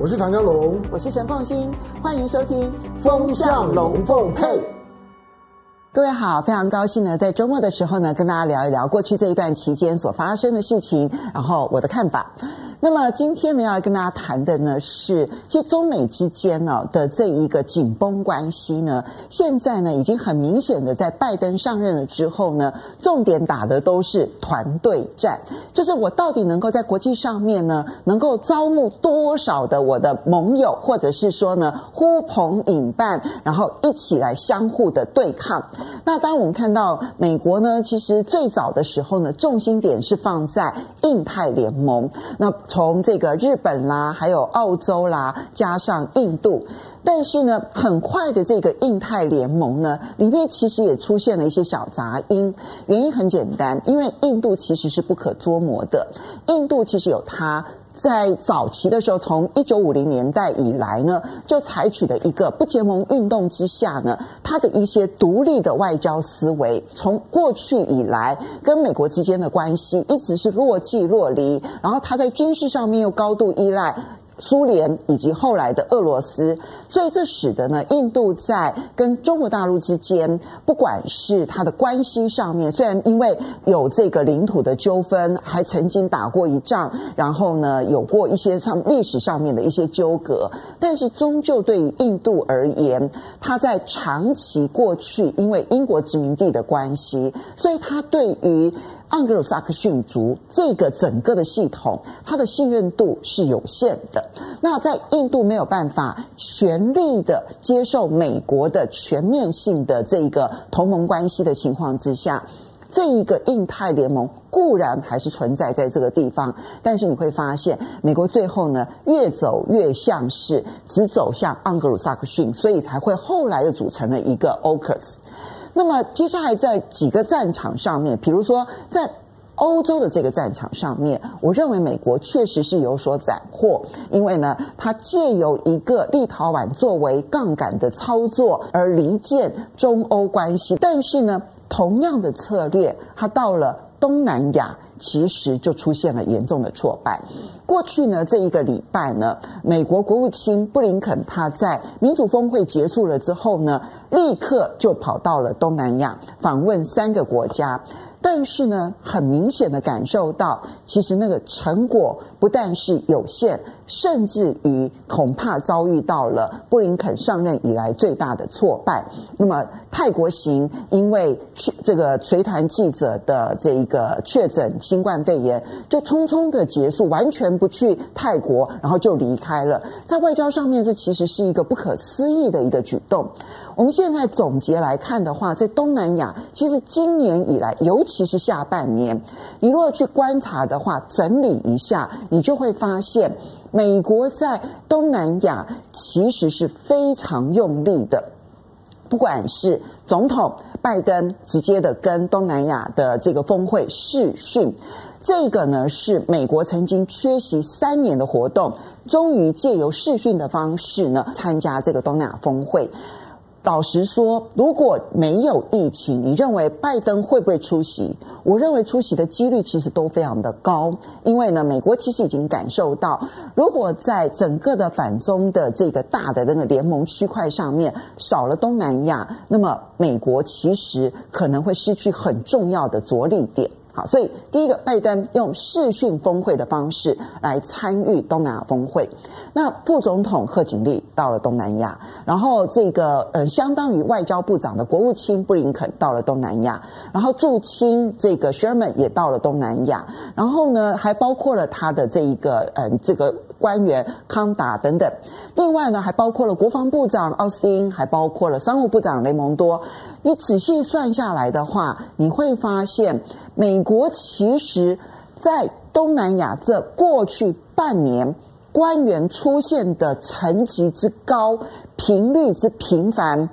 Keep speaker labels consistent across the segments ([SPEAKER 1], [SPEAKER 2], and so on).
[SPEAKER 1] 我是唐江龙，
[SPEAKER 2] 我是陈凤新，欢迎收听《
[SPEAKER 1] 风向龙凤配》。
[SPEAKER 2] 各位好，非常高兴呢，在周末的时候呢，跟大家聊一聊过去这一段期间所发生的事情，然后我的看法。那么今天呢，要来跟大家谈的呢是，其实中美之间呢的这一个紧绷关系呢，现在呢已经很明显的在拜登上任了之后呢，重点打的都是团队战，就是我到底能够在国际上面呢，能够招募多少的我的盟友，或者是说呢呼朋引伴，然后一起来相互的对抗。那当我们看到美国呢，其实最早的时候呢，重心点是放在印太联盟，那。从这个日本啦，还有澳洲啦，加上印度，但是呢，很快的这个印太联盟呢，里面其实也出现了一些小杂音。原因很简单，因为印度其实是不可捉摸的。印度其实有它在早期的时候，从一九五零年代以来呢，就采取的一个不结盟运动之下呢，它的一些独立的外交思维，从过去以来跟美国之间的关系一直是若即若离，然后它在军事上面又高度依赖。苏联以及后来的俄罗斯，所以这使得呢，印度在跟中国大陆之间，不管是它的关系上面，虽然因为有这个领土的纠纷，还曾经打过一仗，然后呢，有过一些上历史上面的一些纠葛，但是终究对于印度而言，它在长期过去因为英国殖民地的关系，所以它对于。盎格鲁撒克逊族这个整个的系统，它的信任度是有限的。那在印度没有办法全力的接受美国的全面性的这个同盟关系的情况之下，这一个印太联盟固然还是存在在这个地方，但是你会发现，美国最后呢越走越像是只走向盎格鲁撒克逊，所以才会后来又组成了一个 AUKUS。那么接下来在几个战场上面，比如说在欧洲的这个战场上面，我认为美国确实是有所斩获，因为呢，它借由一个立陶宛作为杠杆的操作而离间中欧关系，但是呢，同样的策略，它到了东南亚。其实就出现了严重的挫败。过去呢，这一个礼拜呢，美国国务卿布林肯他在民主峰会结束了之后呢，立刻就跑到了东南亚访问三个国家。但是呢，很明显的感受到，其实那个成果不但是有限，甚至于恐怕遭遇到了布林肯上任以来最大的挫败。那么泰国行，因为这个随团记者的这一个确诊新冠肺炎，就匆匆的结束，完全不去泰国，然后就离开了。在外交上面，这其实是一个不可思议的一个举动。我们现在总结来看的话，在东南亚，其实今年以来，尤其其是下半年，你如果去观察的话，整理一下，你就会发现，美国在东南亚其实是非常用力的，不管是总统拜登直接的跟东南亚的这个峰会视讯，这个呢是美国曾经缺席三年的活动，终于借由视讯的方式呢参加这个东南亚峰会。老实说，如果没有疫情，你认为拜登会不会出席？我认为出席的几率其实都非常的高，因为呢，美国其实已经感受到，如果在整个的反中的这个大的那个联盟区块上面少了东南亚，那么美国其实可能会失去很重要的着力点。好，所以第一个，拜登用视讯峰会的方式来参与东南亚峰会。那副总统贺锦丽到了东南亚，然后这个呃，相当于外交部长的国务卿布林肯到了东南亚，然后驻青这个 Sherman 也到了东南亚，然后呢，还包括了他的这一个嗯、这个官员康达等等。另外呢，还包括了国防部长奥斯汀，还包括了商务部长雷蒙多。你仔细算下来的话，你会发现，美国其实，在东南亚这过去半年，官员出现的层级之高、频率之频繁，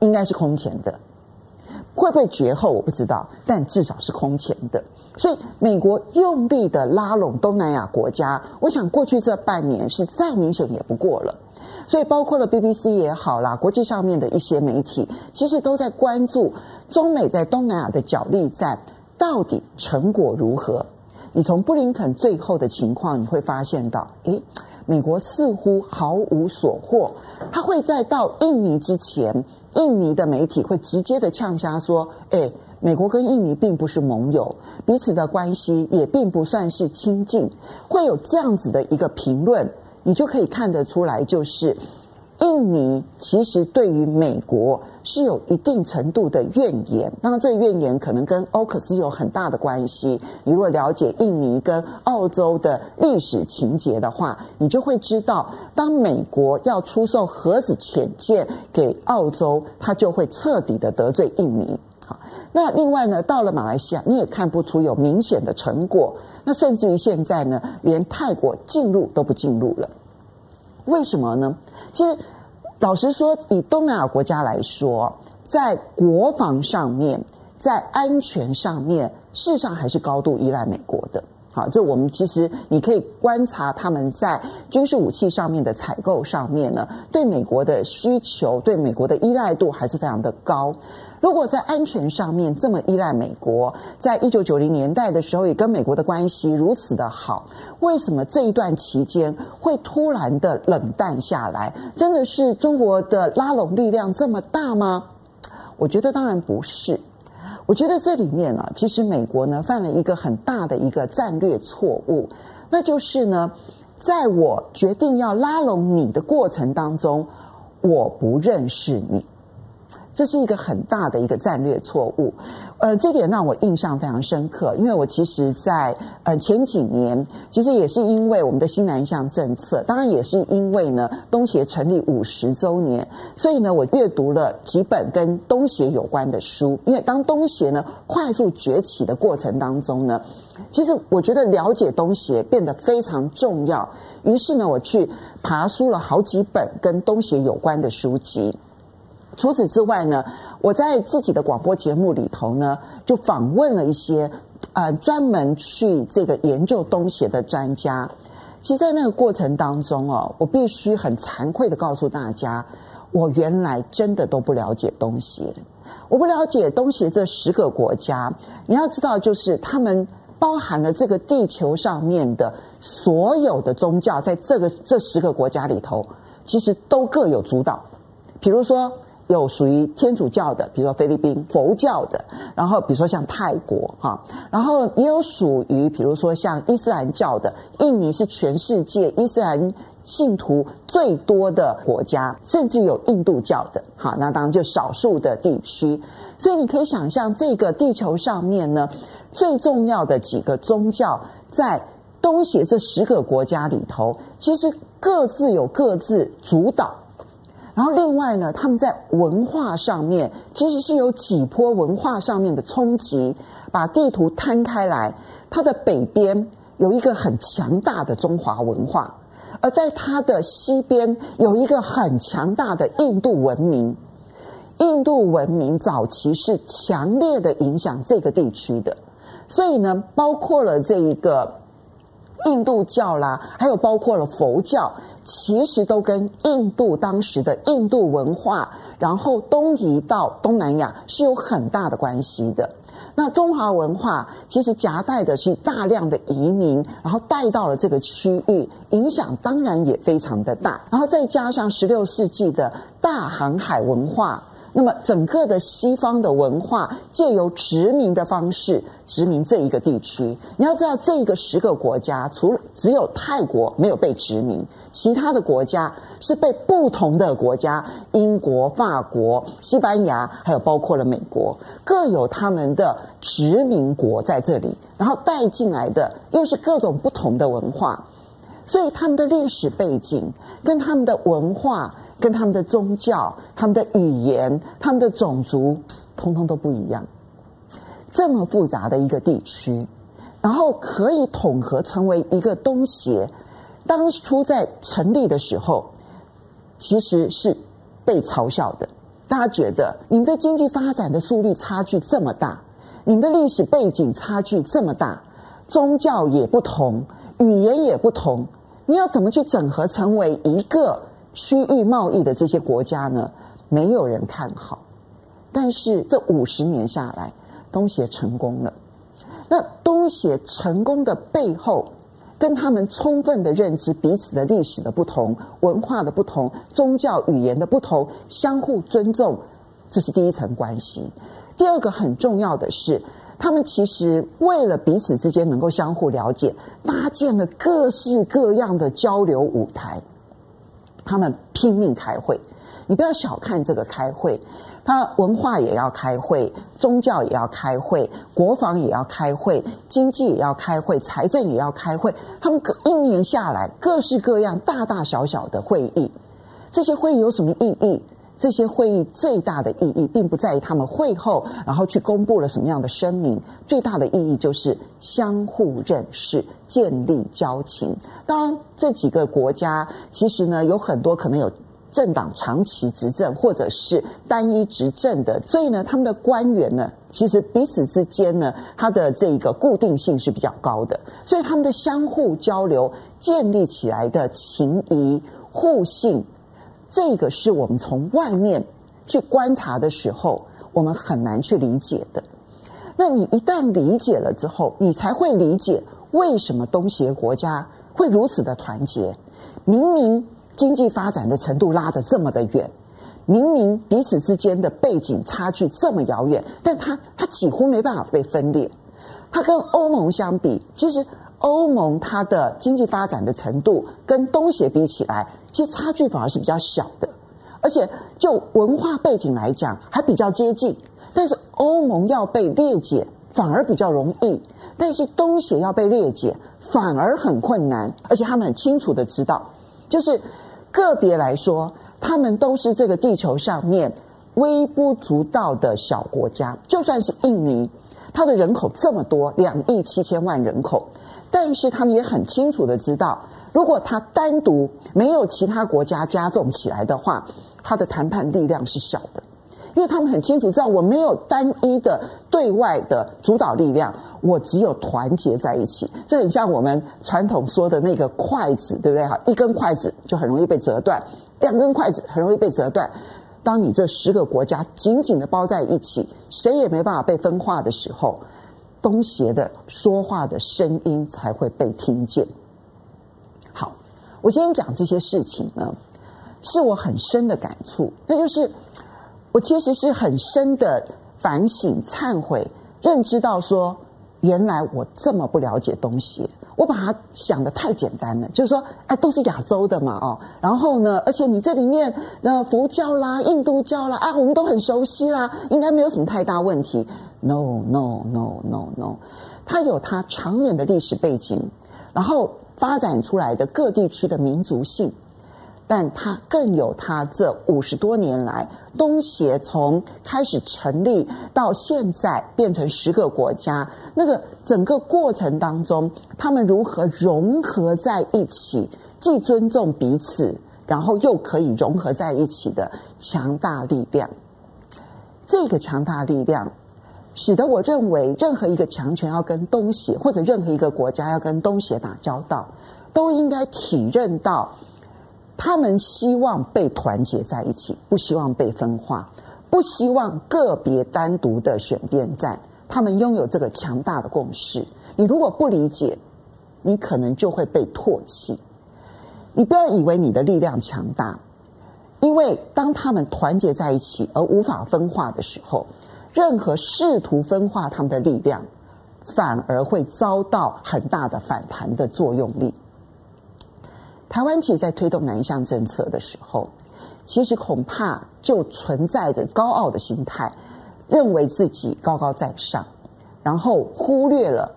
[SPEAKER 2] 应该是空前的。会不会绝后我不知道，但至少是空前的。所以，美国用力的拉拢东南亚国家，我想过去这半年是再明显也不过了。所以，包括了 BBC 也好啦，国际上面的一些媒体，其实都在关注中美在东南亚的角力战到底成果如何。你从布林肯最后的情况，你会发现到，诶，美国似乎毫无所获。他会在到印尼之前，印尼的媒体会直接的呛瞎说：“哎，美国跟印尼并不是盟友，彼此的关系也并不算是亲近。”会有这样子的一个评论，你就可以看得出来，就是。印尼其实对于美国是有一定程度的怨言，那么这怨言可能跟欧克斯有很大的关系。你如果了解印尼跟澳洲的历史情节的话，你就会知道，当美国要出售核子潜舰给澳洲，它就会彻底的得罪印尼。好，那另外呢，到了马来西亚，你也看不出有明显的成果。那甚至于现在呢，连泰国进入都不进入了。为什么呢？其实，老实说，以东南亚国家来说，在国防上面，在安全上面，事实上还是高度依赖美国的。好，这我们其实你可以观察他们在军事武器上面的采购上面呢，对美国的需求、对美国的依赖度还是非常的高。如果在安全上面这么依赖美国，在一九九零年代的时候也跟美国的关系如此的好，为什么这一段期间会突然的冷淡下来？真的是中国的拉拢力量这么大吗？我觉得当然不是。我觉得这里面呢，其实美国呢犯了一个很大的一个战略错误，那就是呢，在我决定要拉拢你的过程当中，我不认识你。这是一个很大的一个战略错误，呃，这点让我印象非常深刻，因为我其实在呃前几年，其实也是因为我们的新南向政策，当然也是因为呢东协成立五十周年，所以呢我阅读了几本跟东协有关的书，因为当东协呢快速崛起的过程当中呢，其实我觉得了解东协变得非常重要，于是呢我去爬书了好几本跟东协有关的书籍。除此之外呢，我在自己的广播节目里头呢，就访问了一些呃专门去这个研究东协的专家。其实，在那个过程当中哦，我必须很惭愧的告诉大家，我原来真的都不了解东协。我不了解东协这十个国家，你要知道，就是他们包含了这个地球上面的所有的宗教，在这个这十个国家里头，其实都各有主导。比如说。有属于天主教的，比如说菲律宾佛教的，然后比如说像泰国哈，然后也有属于比如说像伊斯兰教的，印尼是全世界伊斯兰信徒最多的国家，甚至有印度教的，哈，那当然就少数的地区。所以你可以想象，这个地球上面呢，最重要的几个宗教，在东协这十个国家里头，其实各自有各自主导。然后另外呢，他们在文化上面其实是有几波文化上面的冲击。把地图摊开来，它的北边有一个很强大的中华文化，而在它的西边有一个很强大的印度文明。印度文明早期是强烈的影响这个地区的，所以呢，包括了这一个。印度教啦，还有包括了佛教，其实都跟印度当时的印度文化，然后东移到东南亚是有很大的关系的。那中华文化其实夹带的是大量的移民，然后带到了这个区域，影响当然也非常的大。然后再加上十六世纪的大航海文化。那么，整个的西方的文化借由殖民的方式殖民这一个地区。你要知道，这一个十个国家，除了只有泰国没有被殖民，其他的国家是被不同的国家，英国、法国、西班牙，还有包括了美国，各有他们的殖民国在这里，然后带进来的又是各种不同的文化，所以他们的历史背景跟他们的文化。跟他们的宗教、他们的语言、他们的种族，通通都不一样。这么复杂的一个地区，然后可以统合成为一个东协。当初在成立的时候，其实是被嘲笑的。大家觉得你们的经济发展的速率差距这么大，你们的历史背景差距这么大，宗教也不同，语言也不同，你要怎么去整合成为一个？区域贸易的这些国家呢，没有人看好。但是这五十年下来，东协成功了。那东协成功的背后，跟他们充分的认知彼此的历史的不同、文化的不同、宗教语言的不同，相互尊重，这是第一层关系。第二个很重要的是，他们其实为了彼此之间能够相互了解，搭建了各式各样的交流舞台。他们拼命开会，你不要小看这个开会，他文化也要开会，宗教也要开会，国防也要开会，经济也要开会，财政也要开会。他们一年下来，各式各样大大小小的会议，这些会议有什么意义？这些会议最大的意义，并不在于他们会后然后去公布了什么样的声明，最大的意义就是相互认识，建立交情。当然，这几个国家其实呢，有很多可能有政党长期执政，或者是单一执政的，所以呢，他们的官员呢，其实彼此之间呢，他的这个固定性是比较高的，所以他们的相互交流建立起来的情谊互信。这个是我们从外面去观察的时候，我们很难去理解的。那你一旦理解了之后，你才会理解为什么东协国家会如此的团结。明明经济发展的程度拉得这么的远，明明彼此之间的背景差距这么遥远，但它它几乎没办法被分裂。它跟欧盟相比，其实欧盟它的经济发展的程度跟东协比起来。其实差距反而是比较小的，而且就文化背景来讲还比较接近。但是欧盟要被裂解反而比较容易，但是东协要被裂解反而很困难。而且他们很清楚的知道，就是个别来说，他们都是这个地球上面微不足道的小国家。就算是印尼，它的人口这么多，两亿七千万人口，但是他们也很清楚的知道。如果他单独没有其他国家加重起来的话，他的谈判力量是小的，因为他们很清楚知道，我没有单一的对外的主导力量，我只有团结在一起。这很像我们传统说的那个筷子，对不对？哈，一根筷子就很容易被折断，两根筷子很容易被折断。当你这十个国家紧紧的包在一起，谁也没办法被分化的时候，东邪的说话的声音才会被听见。好我今天讲这些事情呢，是我很深的感触。那就是我其实是很深的反省、忏悔，认知到说，原来我这么不了解东西，我把它想得太简单了。就是说，哎，都是亚洲的嘛，哦，然后呢，而且你这里面呃佛教啦、印度教啦，啊，我们都很熟悉啦，应该没有什么太大问题。No，No，No，No，No，它有它长远的历史背景。然后发展出来的各地区的民族性，但它更有它这五十多年来东协从开始成立到现在变成十个国家，那个整个过程当中，他们如何融合在一起，既尊重彼此，然后又可以融合在一起的强大力量。这个强大力量。使得我认为，任何一个强权要跟东协，或者任何一个国家要跟东协打交道，都应该体认到，他们希望被团结在一起，不希望被分化，不希望个别单独的选边站。他们拥有这个强大的共识。你如果不理解，你可能就会被唾弃。你不要以为你的力量强大，因为当他们团结在一起而无法分化的时候。任何试图分化他们的力量，反而会遭到很大的反弹的作用力。台湾其实，在推动南向政策的时候，其实恐怕就存在着高傲的心态，认为自己高高在上，然后忽略了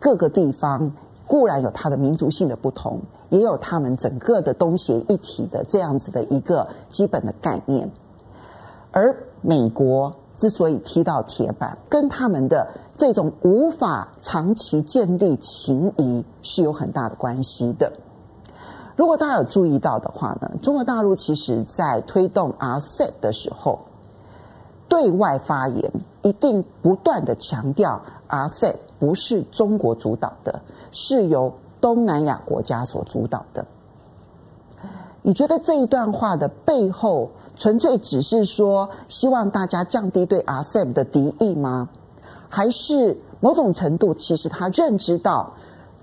[SPEAKER 2] 各个地方固然有它的民族性的不同，也有他们整个的东协一体的这样子的一个基本的概念，而美国。之所以踢到铁板，跟他们的这种无法长期建立情谊是有很大的关系的。如果大家有注意到的话呢，中国大陆其实在推动 RCEP 的时候，对外发言一定不断的强调 RCEP 不是中国主导的，是由东南亚国家所主导的。你觉得这一段话的背后，纯粹只是说希望大家降低对 RCEP 的敌意吗？还是某种程度其实他认知到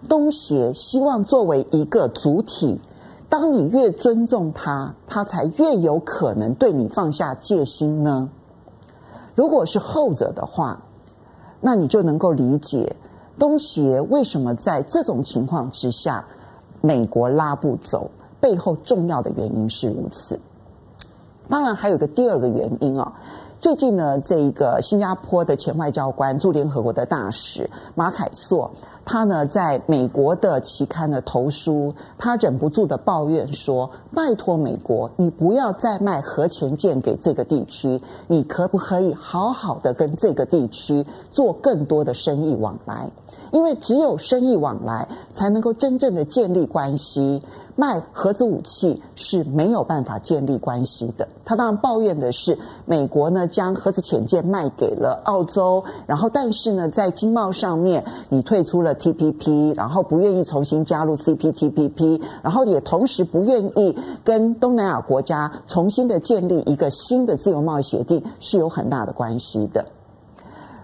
[SPEAKER 2] 东协希望作为一个主体，当你越尊重他，他才越有可能对你放下戒心呢？如果是后者的话，那你就能够理解东协为什么在这种情况之下，美国拉不走，背后重要的原因是如此。当然，还有个第二个原因啊。最近呢，这一个新加坡的前外交官驻联合国的大使马凯硕，他呢在美国的期刊的投书，他忍不住的抱怨说：“拜托美国，你不要再卖核潜舰给这个地区，你可不可以好好的跟这个地区做更多的生意往来？因为只有生意往来，才能够真正的建立关系。”卖核子武器是没有办法建立关系的。他当然抱怨的是，美国呢将核子潜舰卖给了澳洲，然后但是呢在经贸上面你退出了 TPP，然后不愿意重新加入 CPTPP，然后也同时不愿意跟东南亚国家重新的建立一个新的自由贸易协定，是有很大的关系的。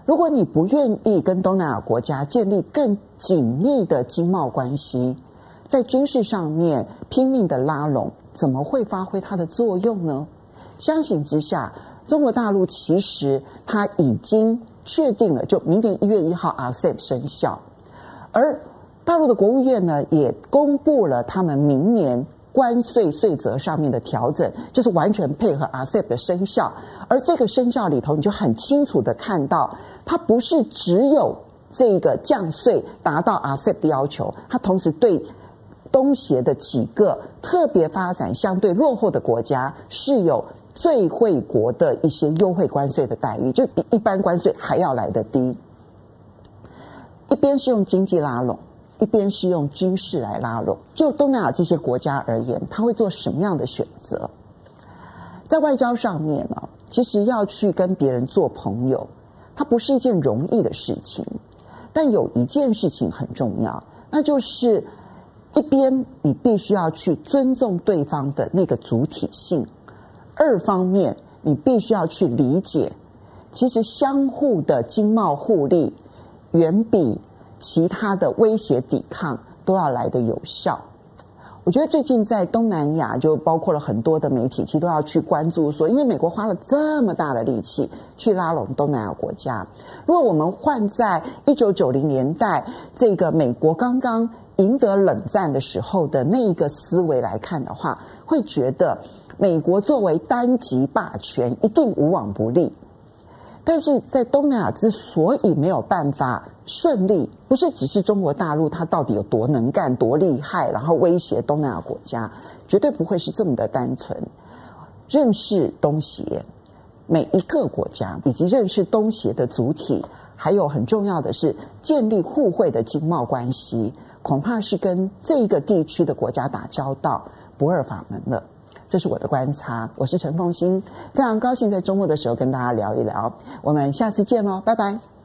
[SPEAKER 2] 如果你不愿意跟东南亚国家建立更紧密的经贸关系，在军事上面拼命的拉拢，怎么会发挥它的作用呢？相形之下，中国大陆其实它已经确定了，就明年一月一号 RCEP 生效，而大陆的国务院呢也公布了他们明年关税税则上面的调整，就是完全配合 RCEP 的生效。而这个生效里头，你就很清楚的看到，它不是只有这个降税达到 RCEP 的要求，它同时对。东协的几个特别发展相对落后的国家是有最惠国的一些优惠关税的待遇，就比一般关税还要来得低。一边是用经济拉拢，一边是用军事来拉拢。就东南亚这些国家而言，他会做什么样的选择？在外交上面呢，其实要去跟别人做朋友，它不是一件容易的事情。但有一件事情很重要，那就是。一边你必须要去尊重对方的那个主体性，二方面你必须要去理解，其实相互的经贸互利远比其他的威胁抵抗都要来得有效。我觉得最近在东南亚，就包括了很多的媒体，其实都要去关注说，因为美国花了这么大的力气去拉拢东南亚国家，如果我们换在一九九零年代，这个美国刚刚。赢得冷战的时候的那一个思维来看的话，会觉得美国作为单极霸权一定无往不利。但是在东南亚之所以没有办法顺利，不是只是中国大陆它到底有多能干、多厉害，然后威胁东南亚国家，绝对不会是这么的单纯。认识东协每一个国家，以及认识东协的主体，还有很重要的是建立互惠的经贸关系。恐怕是跟这一个地区的国家打交道不二法门了，这是我的观察。我是陈凤欣，非常高兴在周末的时候跟大家聊一聊。我们下次见喽，拜拜。